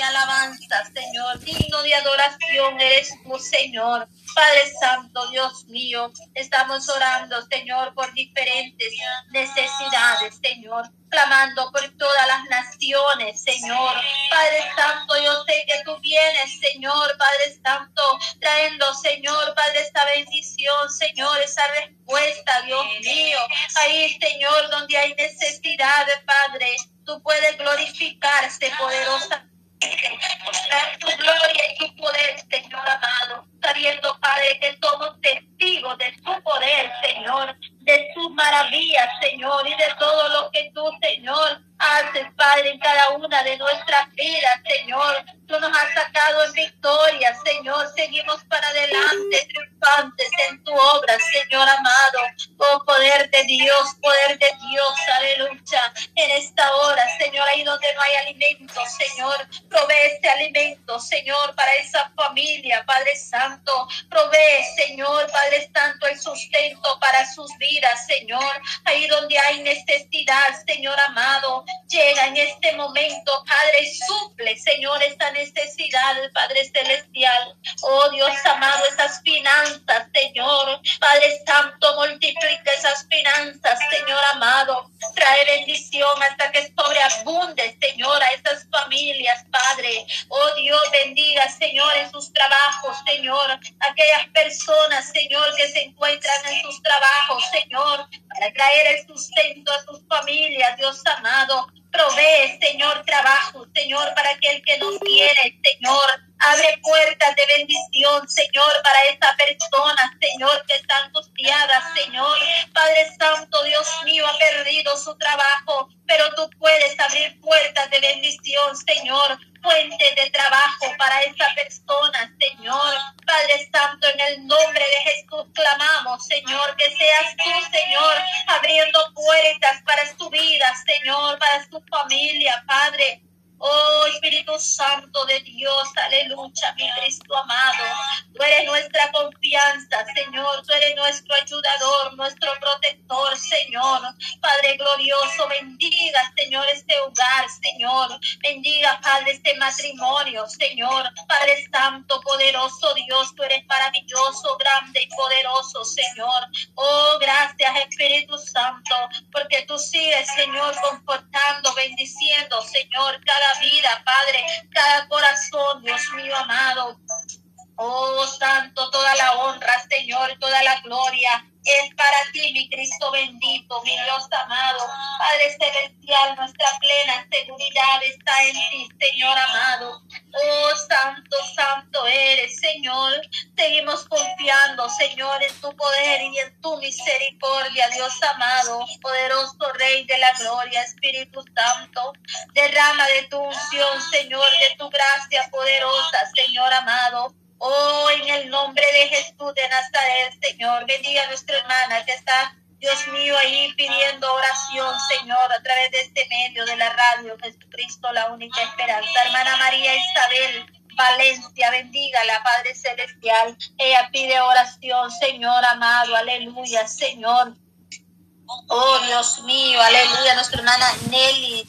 alabanza, Señor. Digno de adoración eres tu, Señor. Padre Santo, Dios mío, estamos orando, Señor, por diferentes necesidades, Señor, clamando por todas las naciones, Señor. Padre Santo, yo sé que tú vienes, Señor, Padre Santo, trayendo, Señor, Padre, esta bendición, Señor, esa respuesta, Dios mío. Ahí, Señor, donde hay necesidad, Padre, tú puedes glorificarse poderosa poder, Señor amado, sabiendo, Padre, que somos testigos de su poder, Señor, de sus maravillas, Señor, y de todo lo que tú, Señor, haces, Padre, en cada una de nuestras vidas, Señor. Tú nos has sacado en victoria, Señor. Seguimos para adelante, triunfantes en tu obra, Señor amado. Oh, poder de Dios, poder de Dios, aleluya. En esta hora, Señor, ahí donde no hay alimento, Señor, provee este alimento, Señor, para esa familia, Padre Santo. Provee, Señor, Padre Santo, el sustento para sus vidas, Señor. Ahí donde hay necesidad, Señor amado. Llega en este momento, Padre, suple, Señor, esta necesidad, Padre Celestial. Oh Dios amado, esas finanzas, Señor. Padre Santo, multiplica esas finanzas, Señor amado. Trae bendición hasta que sobreabunde, Señor, a Oh Dios, bendiga, Señor, en sus trabajos, Señor. Aquellas personas, Señor, que se encuentran en sus trabajos, Señor, para traer el sustento a sus familias, Dios amado. Provee, Señor, trabajo, Señor, para aquel que no tiene, Señor. Abre puertas de bendición, Señor, para esa persona, Señor, que está angustiada, Señor. Padre Santo, Dios mío, ha perdido su trabajo, pero tú puedes abrir puertas de bendición, Señor. Fuente de trabajo para esa persona, Señor. Padre Santo, en el nombre de Jesús clamamos, Señor, que seas tú, Señor, abriendo puertas para su vida, Señor, para su familia, Padre. Oh Espíritu Santo de Dios, aleluya, mi Cristo amado. Tú eres nuestra confianza, Señor. Tú eres nuestro ayudador, nuestro protector, Señor. Padre glorioso, bendiga, Señor, este hogar, Señor. Bendiga, Padre, este matrimonio, Señor. Padre Santo, poderoso Dios, tú eres maravilloso, grande y poderoso, Señor. Oh, gracias, Espíritu Santo, porque tú sigues, Señor, confortando, bendiciendo, Señor, cada vida, Padre, cada corazón, Dios mío amado. Oh, Santo, toda la honra, Señor, toda la gloria es para ti, mi Cristo bendito, mi Dios amado. Padre celestial, nuestra plena seguridad está en ti, Señor amado. Oh, santo, santo eres, Señor. Seguimos confiando, Señor, en tu poder y en tu misericordia, Dios amado. Poderoso Rey de la gloria, Espíritu Santo. Derrama de tu unción, Señor, de tu gracia poderosa, Señor amado. Oh, en el nombre de Jesús de Nazaret, Señor, bendiga a nuestra hermana que está, Dios mío, ahí pidiendo oración, Señor, a través de este medio de la radio, Jesucristo, la única esperanza. Hermana María Isabel Valencia, bendiga la Padre Celestial. Ella pide oración, Señor amado, aleluya, Señor. Oh, Dios mío, aleluya, nuestra hermana Nelly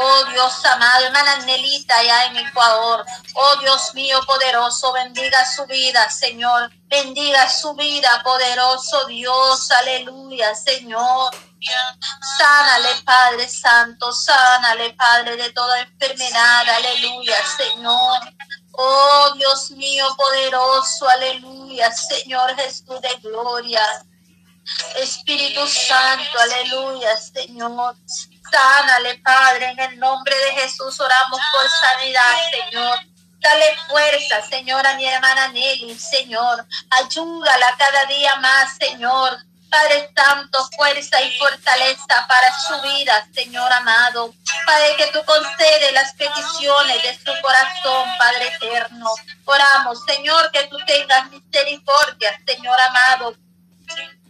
Oh Dios amado, hermana Nelita allá en Ecuador. Oh Dios mío poderoso, bendiga su vida, Señor. Bendiga su vida, poderoso Dios. Aleluya, Señor. Sánale, Padre Santo, sánale, Padre, de toda enfermedad. Aleluya, Señor. Oh Dios mío poderoso, aleluya, Señor Jesús de gloria. Espíritu Santo, aleluya, Señor. Sánale, Padre, en el nombre de Jesús oramos por sanidad, Señor. Dale fuerza, Señor, a mi hermana Nelly, Señor. Ayúdala cada día más, Señor. Padre Santo, fuerza y fortaleza para su vida, Señor amado. Padre, que tú concedes las peticiones de su corazón, Padre eterno. Oramos, Señor, que tú tengas misericordia, Señor amado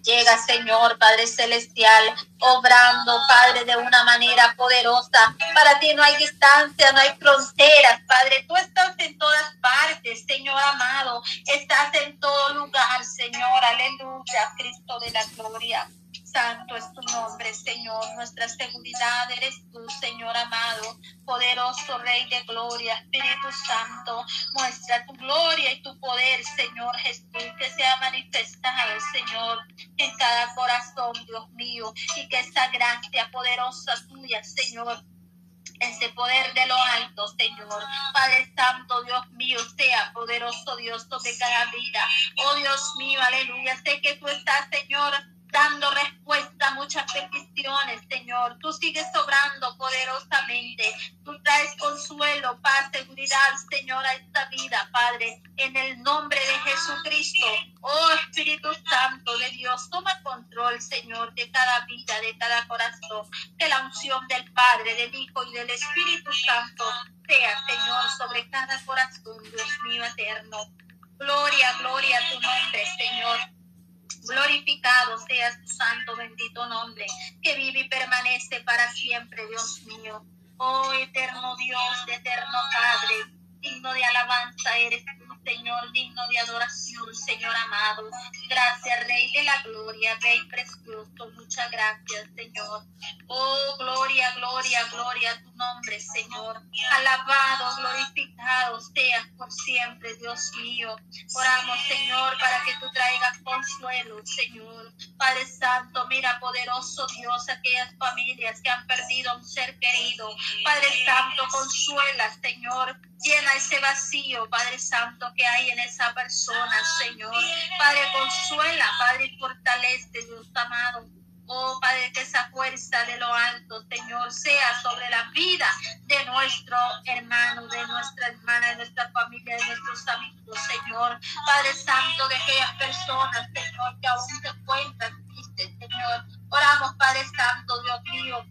Llega, Señor, Padre Celestial, obrando, Padre, de una manera poderosa. Para ti no hay distancia, no hay fronteras, Padre. Tú estás en todas partes, Señor amado. Estás en todo lugar, Señor. Aleluya, Cristo de la gloria. Santo es tu nombre, Señor. Nuestra seguridad eres tú, Señor amado. Poderoso Rey de gloria, Espíritu Santo, muestra tu gloria y tu poder, Señor Jesús, que sea manifestado, Señor, en cada corazón, Dios mío, y que esa gracia poderosa tuya, Señor, ese poder de lo alto, Señor. Padre Santo, Dios mío, sea poderoso Dios sobre cada vida. Oh Dios mío, aleluya. Sé que tú estás, Señor, dando respuesta a muchas peticiones, Señor. Tú sigues obrando poderosamente. Tú traes consuelo, paz, seguridad, Señor, a esta vida, Padre. En el nombre de Jesucristo. Oh Espíritu Santo de Dios, toma control, Señor, de cada vida, de cada corazón. Que la unción del Padre, del Hijo y del Espíritu Santo sea, Señor, sobre cada corazón, Dios mío eterno. Gloria, gloria a tu nombre, Señor. Glorificado sea tu santo, bendito nombre, que vive y permanece para siempre, Dios mío. Oh eterno Dios, eterno Padre, digno de alabanza eres Señor, digno de adoración, Señor amado. Gracias, Rey de la Gloria, Rey precioso. Muchas gracias, Señor. Oh, gloria, gloria, gloria a tu nombre, Señor. Alabado, glorificado seas por siempre, Dios mío. Oramos, Señor, para que tú traigas consuelo, Señor. Padre Santo, mira, poderoso Dios, aquellas familias que han perdido un ser querido. Padre Santo, consuela, Señor Llena ese vacío, Padre Santo, que hay en esa persona, Señor. Padre, consuela, Padre, fortalece, Dios amado. Oh Padre, que esa fuerza de lo alto, Señor, sea sobre la vida de nuestro hermano, de nuestra hermana, de nuestra familia, de nuestros amigos, Señor. Padre Santo, de aquellas personas, Señor, que aún se encuentran tristes, Señor. Oramos, Padre Santo, Dios mío,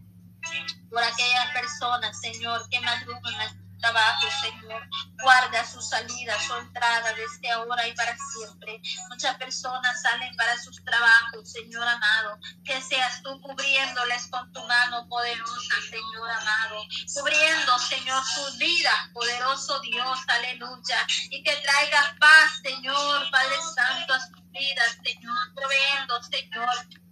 por aquellas personas, Señor, que madrugan trabajo, Señor. Guarda su salida, su entrada desde ahora y para siempre. Muchas personas salen para sus trabajos, Señor amado. Que seas tú cubriéndoles con tu mano poderosa, Señor amado. Cubriendo, Señor, sus vidas, poderoso Dios, aleluya. Y que traigas paz, Señor, Padre Santo, a vidas, Señor. Proveyendo, Señor,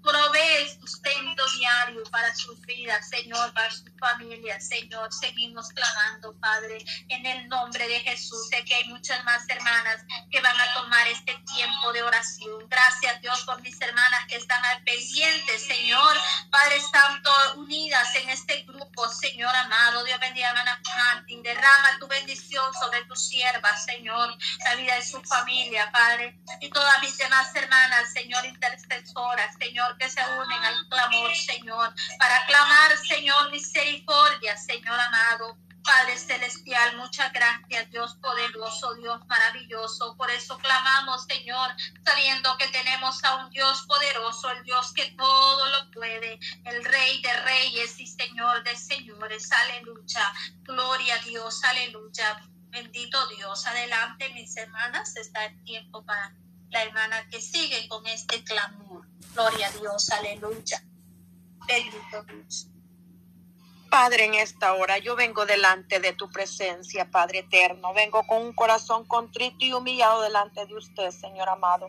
provee sustento diario para sus vidas, Señor, para sus familias, Señor. Seguimos clamando, Padre, en el nombre de Jesús. Sé que hay muchas más hermanas que van a tomar este tiempo de oración. Gracias, Dios, por mis hermanas que están al pendiente, Señor. Padre Santo, unidas en este grupo, Señor amado. Dios bendiga hermana Martín. Derrama tu bendición sobre tu sierva, Señor. La vida de su familia, Padre. Y todas mis demás hermanas, Señor, intercesoras, Señor que se unen al clamor, Señor, para clamar, Señor, misericordia, Señor amado. Padre Celestial, muchas gracias, Dios poderoso, Dios maravilloso. Por eso clamamos, Señor, sabiendo que tenemos a un Dios poderoso, el Dios que todo lo puede, el Rey de reyes y Señor de señores. Aleluya. Gloria a Dios, aleluya. Bendito Dios. Adelante, mis hermanas, está el tiempo para la hermana que sigue con este clamor. Gloria a Dios, aleluya. Padre, en esta hora yo vengo delante de tu presencia, Padre eterno. Vengo con un corazón contrito y humillado delante de usted, Señor amado.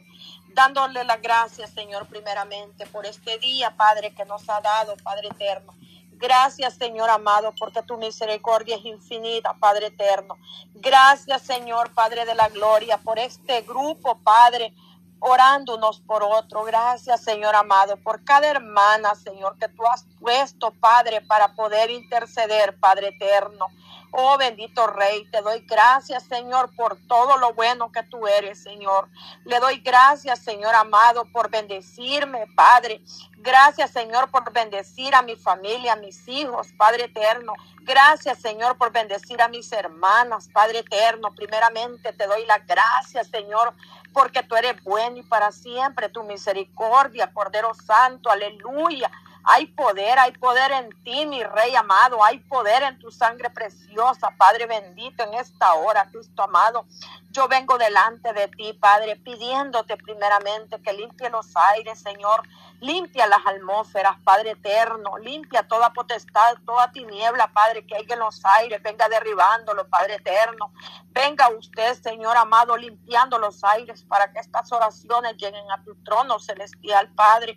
Dándole las gracias, Señor, primeramente por este día, Padre, que nos ha dado, Padre eterno. Gracias, Señor amado, porque tu misericordia es infinita, Padre eterno. Gracias, Señor, Padre de la gloria, por este grupo, Padre, orando unos por otro. Gracias, Señor amado, por cada hermana, Señor, que tú has puesto, Padre, para poder interceder, Padre eterno. Oh bendito Rey, te doy gracias, Señor, por todo lo bueno que tú eres, Señor. Le doy gracias, Señor amado, por bendecirme, Padre. Gracias, Señor, por bendecir a mi familia, a mis hijos, Padre eterno. Gracias, Señor, por bendecir a mis hermanas, Padre eterno. Primeramente te doy las gracias, Señor, porque tú eres bueno y para siempre tu misericordia, Cordero Santo, aleluya. Hay poder, hay poder en ti, mi Rey amado. Hay poder en tu sangre preciosa, Padre bendito, en esta hora, Cristo amado. Yo vengo delante de ti, Padre, pidiéndote primeramente que limpie los aires, Señor. Limpia las atmósferas, Padre eterno. Limpia toda potestad, toda tiniebla, Padre, que hay en los aires. Venga derribándolo, Padre eterno. Venga usted, Señor amado, limpiando los aires para que estas oraciones lleguen a tu trono celestial, Padre.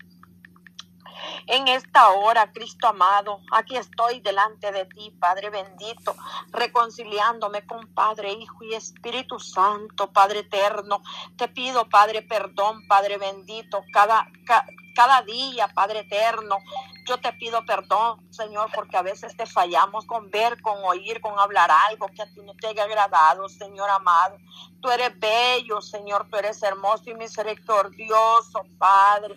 En esta hora, Cristo amado, aquí estoy delante de ti, Padre bendito, reconciliándome con Padre, Hijo y Espíritu Santo, Padre eterno. Te pido, Padre, perdón, Padre bendito, cada, cada día, Padre eterno. Yo te pido perdón, Señor, porque a veces te fallamos con ver, con oír, con hablar algo que a ti no te haya agradado, Señor amado. Tú eres bello, Señor, tú eres hermoso y misericordioso, Padre.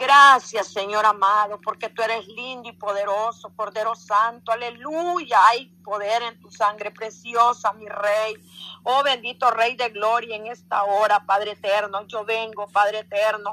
Gracias, Señor amado, porque tú eres lindo y poderoso, Cordero Santo. Aleluya. Hay poder en tu sangre preciosa, mi Rey. Oh bendito Rey de Gloria en esta hora, Padre eterno. Yo vengo, Padre eterno,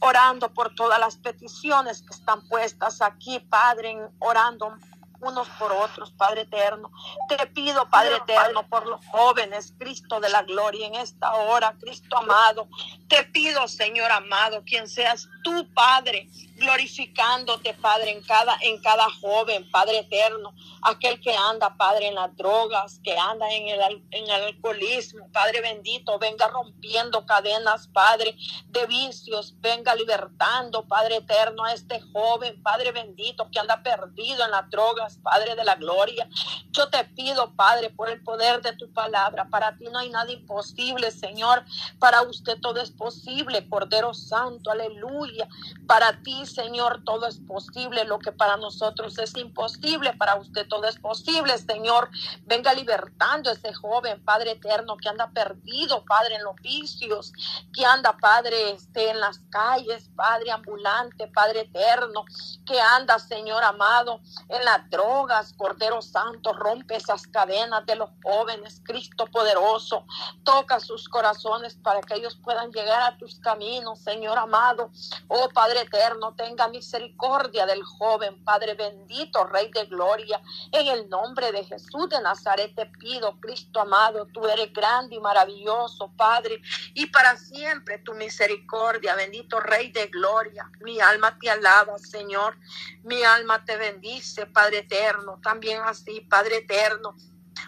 orando por todas las peticiones que están puestas aquí, Padre, orando unos por otros, Padre eterno. Te pido, Padre eterno, por los jóvenes, Cristo de la gloria, en esta hora, Cristo amado. Te pido, Señor amado, quien seas tú, Padre, glorificándote, Padre, en cada, en cada joven, Padre eterno, aquel que anda, Padre, en las drogas, que anda en el, en el alcoholismo, Padre bendito, venga rompiendo cadenas, Padre, de vicios, venga libertando, Padre eterno, a este joven, Padre bendito, que anda perdido en las drogas, Padre de la gloria. Yo te pido, Padre, por el poder de tu palabra, para ti no hay nada imposible, Señor, para usted todo es posible, Cordero Santo, aleluya, para ti, Señor, todo es posible. Lo que para nosotros es imposible, para usted todo es posible, Señor. Venga libertando a ese joven, Padre eterno, que anda perdido, Padre, en los vicios, que anda, Padre, este, en las calles, Padre ambulante, Padre eterno, que anda, Señor amado, en las drogas, Cordero Santo, rompe esas cadenas de los jóvenes, Cristo poderoso, toca sus corazones para que ellos puedan llegar a tus caminos, Señor amado. Oh Padre eterno, tenga misericordia del joven, Padre bendito, Rey de gloria. En el nombre de Jesús de Nazaret te pido, Cristo amado, tú eres grande y maravilloso, Padre, y para siempre tu misericordia, bendito Rey de gloria. Mi alma te alaba, Señor. Mi alma te bendice, Padre eterno. También así, Padre eterno.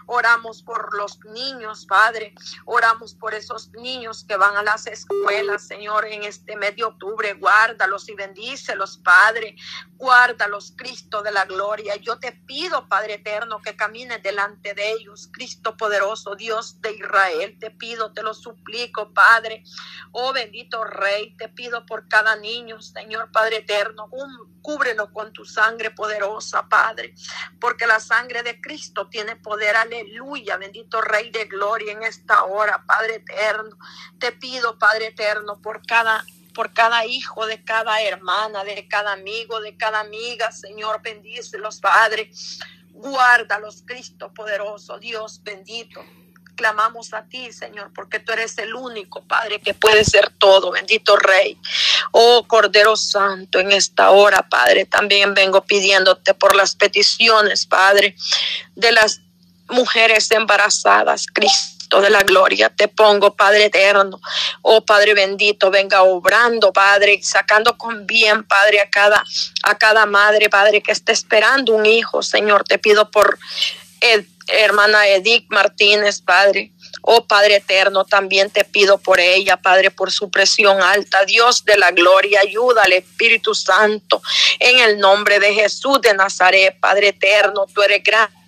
Oramos por los niños, Padre. Oramos por esos niños que van a las escuelas, Señor, en este mes de octubre. Guárdalos y bendícelos, Padre. Guárdalos, Cristo de la gloria. Yo te pido, Padre eterno, que camines delante de ellos, Cristo poderoso, Dios de Israel. Te pido, te lo suplico, Padre. Oh bendito Rey, te pido por cada niño, Señor Padre eterno. Cúbrelo con tu sangre poderosa, Padre, porque la sangre de Cristo tiene poder aleluya, bendito Rey de Gloria en esta hora, Padre eterno. Te pido, Padre eterno, por cada por cada hijo, de cada hermana, de cada amigo, de cada amiga, Señor, bendícelos, Padre. Guárdalos, Cristo poderoso, Dios bendito. Clamamos a ti, Señor, porque tú eres el único, Padre, que puede ser todo. Bendito Rey. Oh Cordero Santo, en esta hora, Padre, también vengo pidiéndote por las peticiones, Padre, de las mujeres embarazadas, Cristo de la gloria, te pongo, Padre eterno, oh Padre bendito, venga obrando, Padre, sacando con bien, Padre, a cada, a cada madre, Padre, que esté esperando un hijo, Señor, te pido por hermana Edith Martínez, Padre. Oh Padre eterno, también te pido por ella, Padre, por su presión alta. Dios de la gloria, ayúdale, Espíritu Santo, en el nombre de Jesús de Nazaret, Padre eterno, tú eres grande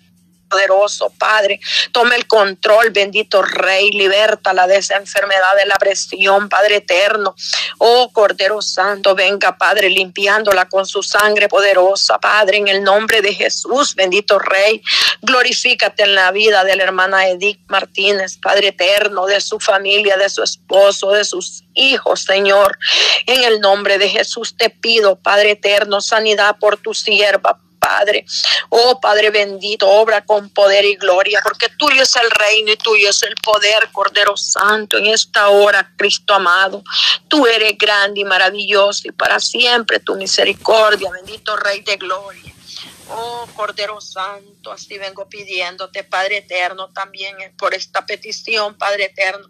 poderoso, Padre. Tome el control, bendito Rey, libertala de esa enfermedad de la presión, Padre eterno. Oh Cordero Santo, venga, Padre, limpiándola con su sangre poderosa, Padre, en el nombre de Jesús, bendito Rey. Glorifícate en la vida de la hermana Edith Martínez, Padre eterno, de su familia, de su esposo, de sus hijos, Señor. En el nombre de Jesús te pido, Padre eterno, sanidad por tu sierva, Padre. Oh Padre bendito, obra con poder y gloria, porque tuyo es el reino y tuyo es el poder, Cordero Santo, en esta hora, Cristo amado. Tú eres grande y maravilloso y para siempre tu misericordia, bendito Rey de gloria. Oh Cordero Santo, así vengo pidiéndote, Padre eterno, también por esta petición, Padre eterno,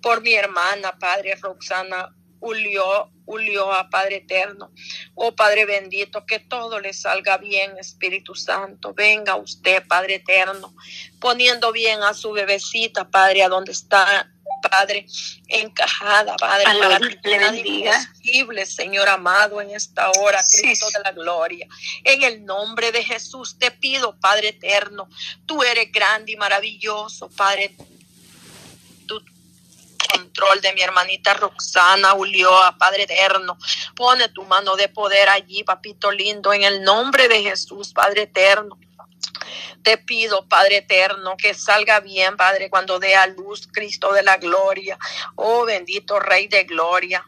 por mi hermana, Padre Roxana Ulio, a Padre eterno. Oh Padre bendito, que todo le salga bien, Espíritu Santo. Venga usted, Padre eterno, poniendo bien a su bebecita, Padre, a donde está Padre, encajada, Padre, para le Señor amado, en esta hora, Cristo de la gloria. En el nombre de Jesús te pido, Padre eterno, tú eres grande y maravilloso, Padre control de mi hermanita Roxana Ulioa, Padre eterno. Pone tu mano de poder allí, papito lindo, en el nombre de Jesús, Padre eterno. Te pido, Padre eterno, que salga bien, Padre, cuando dé a luz Cristo de la gloria. Oh bendito Rey de gloria.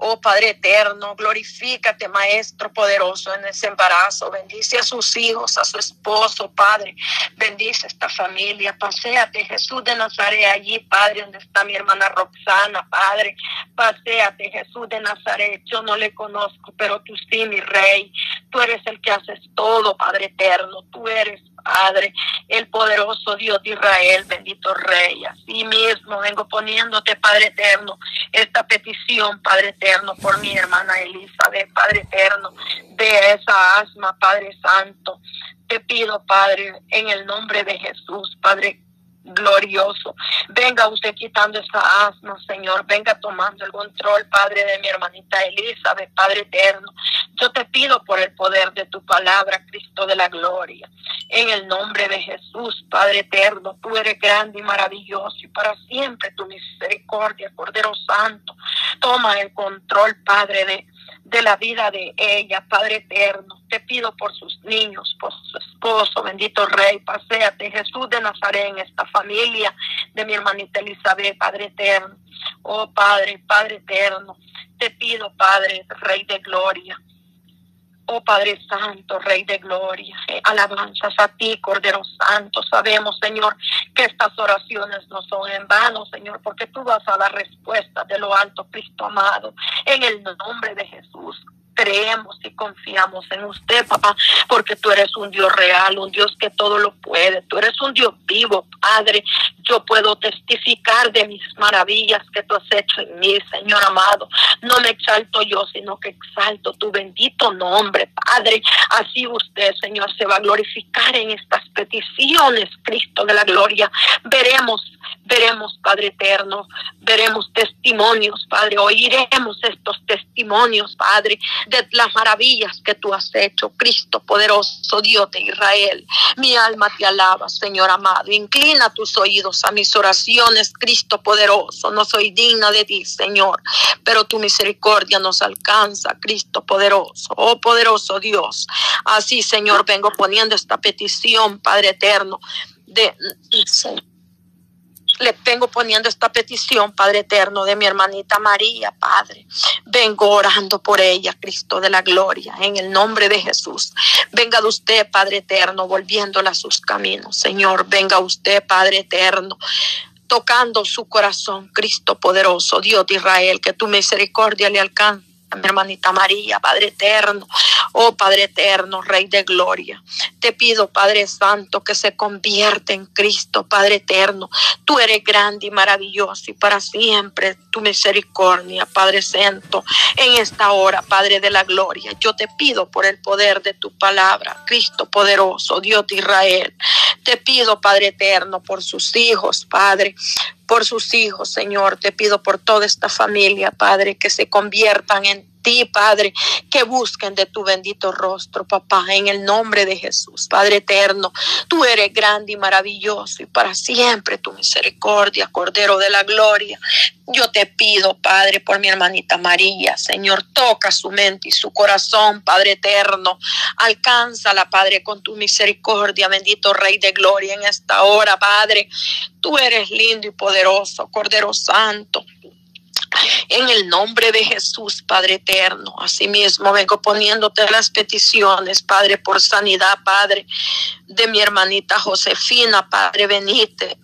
Oh Padre eterno, glorifícate, Maestro poderoso, en ese embarazo. Bendice a sus hijos, a su esposo, Padre. Bendice esta familia. Paseate, Jesús de Nazaret, allí, Padre, donde está mi hermana Roxana, Padre. Paseate, Jesús de Nazaret. Yo no le conozco, pero tú sí, mi Rey. Tú eres el que haces todo, Padre eterno. Tú eres Padre, el poderoso Dios de Israel, bendito Rey. Así mismo vengo poniéndote, Padre eterno, esta petición, Padre eterno, por mi hermana Elizabeth, Padre eterno, de esa asma, Padre Santo. Te pido, Padre, en el nombre de Jesús, Padre glorioso. Venga usted quitando esa asma, Señor. Venga tomando el control, Padre, de mi hermanita Elizabeth, Padre eterno. Yo te pido por el poder de tu palabra, Cristo de la gloria. En el nombre de Jesús, Padre eterno, tú eres grande y maravilloso y para siempre tu misericordia, Cordero Santo. Toma el control, Padre, de de la vida de ella, Padre eterno. Te pido por sus niños, por su esposo, bendito Rey, paséate, Jesús de Nazaret, en esta familia de mi hermanita Elizabeth, Padre eterno. Oh Padre, Padre eterno, te pido, Padre, Rey de gloria, Oh Padre Santo, Rey de Gloria, eh, alabanzas a ti, Cordero Santo. Sabemos, Señor, que estas oraciones no son en vano, Señor, porque tú vas a dar respuesta de lo alto, Cristo amado, en el nombre de Jesús creemos y confiamos en usted, papá, porque tú eres un Dios real, un Dios que todo lo puede. Tú eres un Dios vivo, Padre. Yo puedo testificar de mis maravillas que tú has hecho en mí, Señor amado. No me exalto yo, sino que exalto tu bendito nombre, Padre. Así usted, Señor, se va a glorificar en estas peticiones, Cristo de la gloria. Veremos, veremos, Padre eterno, veremos testimonios, Padre. Oiremos estos testimonios, Padre, de las maravillas que tú has hecho, Cristo poderoso, Dios de Israel. Mi alma te alaba, Señor amado. Inclina tus oídos a mis oraciones, Cristo poderoso. No soy digna de ti, Señor, pero tu misericordia nos alcanza, Cristo poderoso. Oh poderoso Dios. Así, Señor, vengo poniendo esta petición, Padre eterno, de le vengo poniendo esta petición, Padre eterno, de mi hermanita María, Padre. Vengo orando por ella, Cristo de la gloria, en el nombre de Jesús. Venga de usted, Padre eterno, volviéndola a sus caminos. Señor, venga usted, Padre eterno, tocando su corazón, Cristo poderoso, Dios de Israel, que tu misericordia le alcance mi hermanita María, Padre eterno, oh Padre eterno, Rey de gloria. Te pido, Padre Santo, que se convierta en Cristo, Padre eterno. Tú eres grande y maravilloso y para siempre tu misericordia, Padre Santo, en esta hora, Padre de la gloria. Yo te pido por el poder de tu palabra, Cristo poderoso, Dios de Israel. Te pido, Padre eterno, por sus hijos, Padre, por sus hijos, Señor. Te pido por toda esta familia, Padre, que se conviertan en ti, Padre, que busquen de tu bendito rostro, papá, en el nombre de Jesús, Padre eterno. Tú eres grande y maravilloso y para siempre tu misericordia, Cordero de la Gloria. Yo te pido, Padre, por mi hermanita María, Señor, toca su mente y su corazón, Padre eterno. Alcánzala, Padre, con tu misericordia, bendito Rey de Gloria, en esta hora, Padre. Tú eres lindo y poderoso, Cordero Santo. En el nombre de Jesús, Padre eterno. Asimismo, vengo poniéndote las peticiones, Padre, por sanidad, Padre, de mi hermanita Josefina, Padre, benite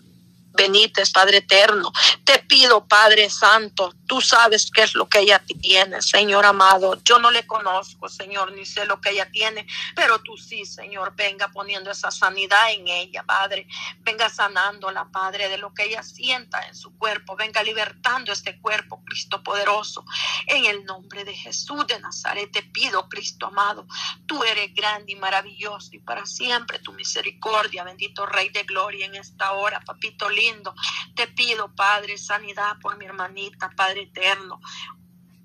Benítez, Padre eterno. Te pido, Padre Santo, tú sabes qué es lo que ella tiene, Señor amado. Yo no le conozco, Señor, ni sé lo que ella tiene, pero tú sí, Señor, venga poniendo esa sanidad en ella, Padre. Venga sanándola, Padre, de lo que ella sienta en su cuerpo. Venga libertando este cuerpo, Cristo poderoso. En el nombre de Jesús de Nazaret te pido, Cristo amado. Tú eres grande y maravilloso y para siempre tu misericordia, bendito Rey de Gloria, en esta hora, papito lindo Te pido, Padre, sanidad por mi hermanita, Padre eterno.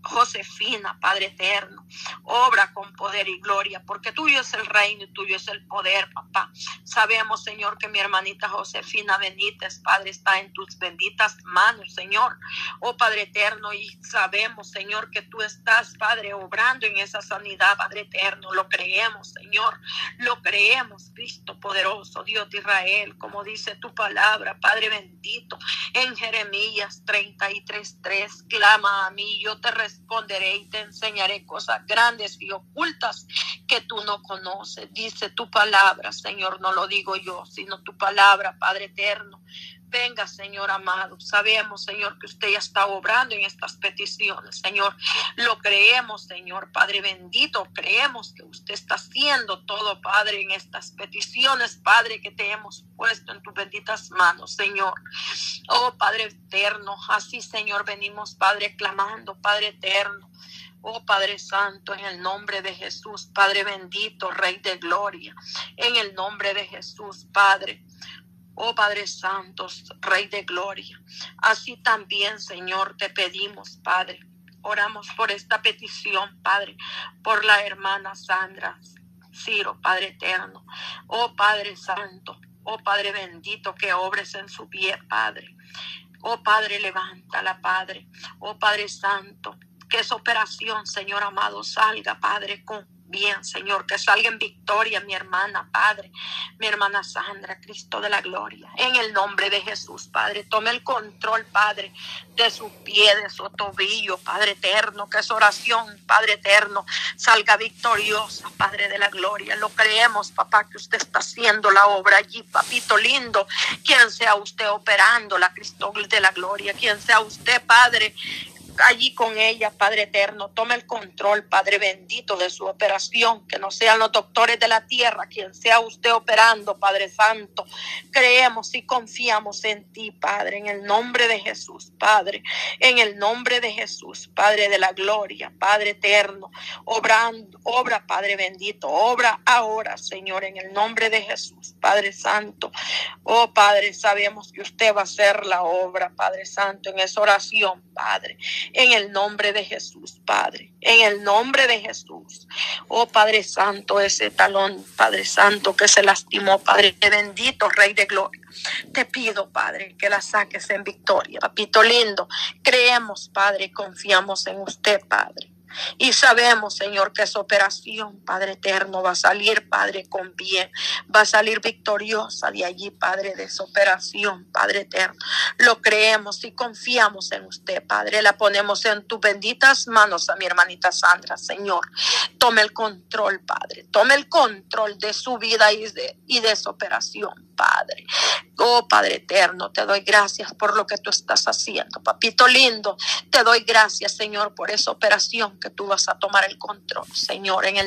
Josefina, Padre eterno, obra con poder y gloria, porque tuyo es el reino y tuyo es el poder, papá. Sabemos, Señor, que mi hermanita Josefina Benítez, Padre, está en tus benditas manos, Señor. Oh Padre eterno, y sabemos, Señor, que tú estás, Padre, obrando en esa sanidad, Padre eterno. Lo creemos, Señor. Lo creemos, Cristo poderoso, Dios de Israel, como dice tu palabra, Padre bendito. En Jeremías 33:3, clama a mí, yo te responderé y te enseñaré cosas grandes y ocultas que tú no conoces. Dice tu palabra, Señor, no lo digo yo, sino tu palabra, Padre eterno. Venga, Señor amado. Sabemos, Señor, que usted ya está obrando en estas peticiones, Señor. Lo creemos, Señor, Padre bendito. Creemos que usted está haciendo todo, Padre, en estas peticiones, Padre, que te hemos puesto en tus benditas manos, Señor. Oh, Padre eterno, así, Señor, venimos, Padre, clamando, Padre eterno. Oh Padre Santo, en el nombre de Jesús, Padre bendito, Rey de Gloria, en el nombre de Jesús, Padre. Oh Padre Santo, Rey de Gloria. Así también, Señor, te pedimos, Padre. Oramos por esta petición, Padre, por la hermana Sandra Ciro, Padre eterno. Oh Padre Santo, oh Padre bendito, que obres en su pie, Padre. Oh Padre, levántala, Padre. Oh Padre Santo, que esa operación, Señor amado, salga, Padre, con bien, Señor, que salga en victoria mi hermana, Padre, mi hermana Sandra, Cristo de la gloria. En el nombre de Jesús, Padre, tome el control, Padre, de su pie, de su tobillo, Padre eterno, que esa oración, Padre eterno, salga victoriosa, Padre de la gloria. Lo creemos, papá, que usted está haciendo la obra allí, papito lindo, quien sea usted operando la Cristo de la gloria, quien sea usted, Padre, allí con ella, Padre eterno. Toma el control, Padre bendito, de su operación. Que no sean los doctores de la tierra, quien sea usted operando, Padre Santo. Creemos y confiamos en ti, Padre, en el nombre de Jesús, Padre. En el nombre de Jesús, Padre de la gloria, Padre eterno. Obra, Padre bendito. Obra ahora, Señor, en el nombre de Jesús, Padre Santo. Oh, Padre, sabemos que usted va a hacer la obra, Padre Santo, en esa oración, Padre en el nombre de Jesús, Padre, en el nombre de Jesús. Oh Padre Santo, ese talón, Padre Santo, que se lastimó, Padre bendito, Rey de Gloria. Te pido, Padre, que la saques en victoria. Papito lindo, creemos, Padre, confiamos en usted, Padre. Y sabemos, Señor, que esa operación, Padre eterno, va a salir, Padre, con bien. Va a salir victoriosa de allí, Padre, de esa operación, Padre eterno. Lo creemos y confiamos en usted, Padre. La ponemos en tus benditas manos a mi hermanita Sandra, Señor. Tome el control, Padre. Tome el control de su vida y de, y de esa operación, Padre. Oh Padre eterno, te doy gracias por lo que tú estás haciendo. Papito lindo, te doy gracias, Señor, por esa operación que tú vas a tomar el control, Señor, en el